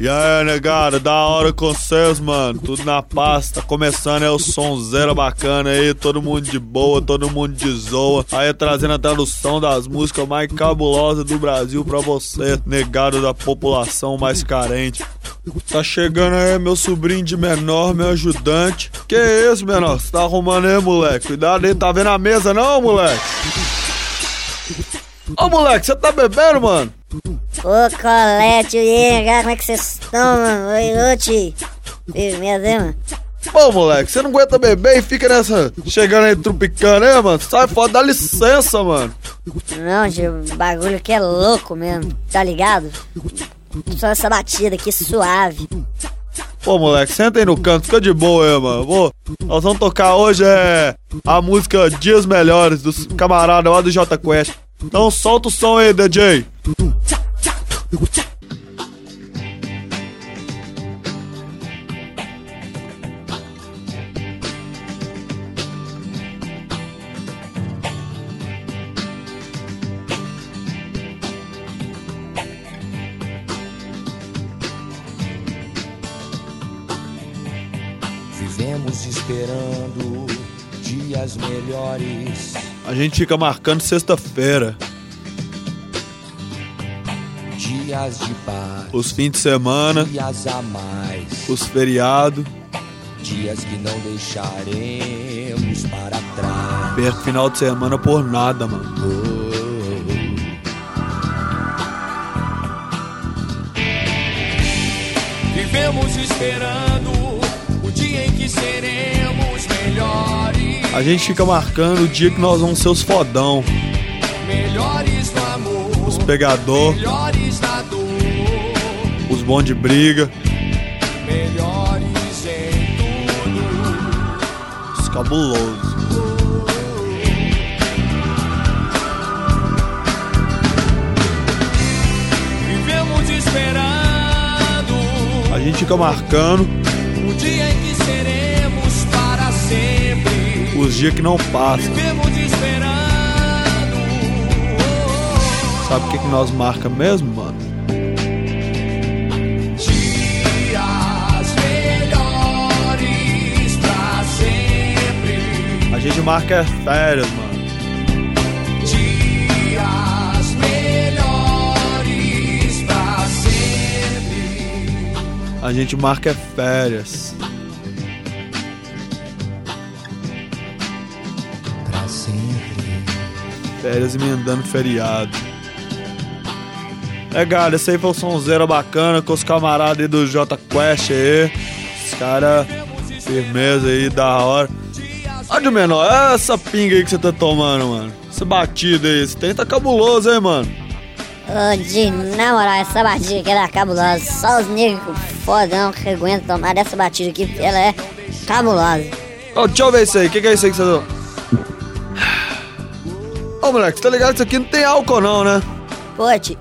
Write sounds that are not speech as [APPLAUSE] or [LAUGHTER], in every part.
E aí, negada, da hora com vocês, mano. Tudo na paz, tá começando é o sonzeira bacana aí, todo mundo de boa, todo mundo de zoa. Aí trazendo a tradução das músicas mais cabulosas do Brasil pra você, negado da população mais carente. Tá chegando aí meu sobrinho de menor, meu ajudante. Que isso, menor? Você tá arrumando aí, moleque? Cuidado aí, tá vendo a mesa não, moleque? Ô, moleque, você tá bebendo, mano? Ô, Colete, e aí, cara, como é que vocês estão, mano? Oi, ô, tio. Firmeza, hein, mano? Pô, moleque, você não aguenta beber e fica nessa. Chegando aí trupicando, hein, mano? Sai fora, dá licença, mano. Não, tio, o bagulho aqui é louco mesmo, tá ligado? Só essa batida aqui suave. Pô, moleque, senta aí no canto, fica de boa aí, mano. Vou, nós vamos tocar hoje é a música Dias Melhores dos camaradas lá do J Quest. Então solta o som aí, DJ. Vivemos esperando dias melhores, A gente fica marcando sexta-feira, dias de paz, os fins de semana, dias a mais, os feriados, dias que não deixaremos para trás. perto final de semana por nada, mano. Oh. Vivemos esperando o dia em que seremos melhores, A gente fica marcando o dia que nós vamos ser os fodão, melhores os pegador, os bons de briga, melhores em tudo. os cabulosos. Vivemos esperando A gente fica marcando o dia em que seremos para sempre. os dias que não passam. Sabe o que, que nós marca mesmo, mano? dias melhores para sempre. A gente marca é férias, mano. Dias melhores para sempre. A gente marca é férias. Para sempre. Férias emendando feriado. É, galera, esse aí foi o sonzeiro bacana com os camaradas aí do J Quest aí. Os caras, firmeza aí, da hora. Ó, de menor, é essa pinga aí que você tá tomando, mano. Essa batida aí, esse tem tá cabuloso, hein, mano. Ô, de na moral, essa batida aqui ela é cabulosa. Só os negros fodão que aguentam tomar essa batida aqui, ela é cabulosa. Ó, deixa eu ver isso aí, o que, que é isso aí que você tá... Ô, moleque, você tá ligado que isso aqui não tem álcool não, né? Pô, tio.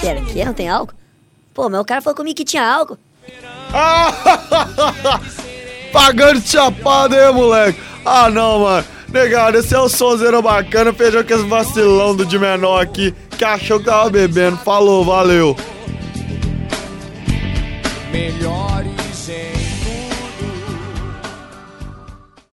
Pera, que não tem álcool? Pô, mas o cara falou comigo que tinha álcool. [LAUGHS] Pagando chapado aí, moleque. Ah, não, mano. Negado, esse é o sonzeiro bacana. Feijão com esse vacilão do de menor aqui que achou que tava bebendo. Falou, valeu. Melhores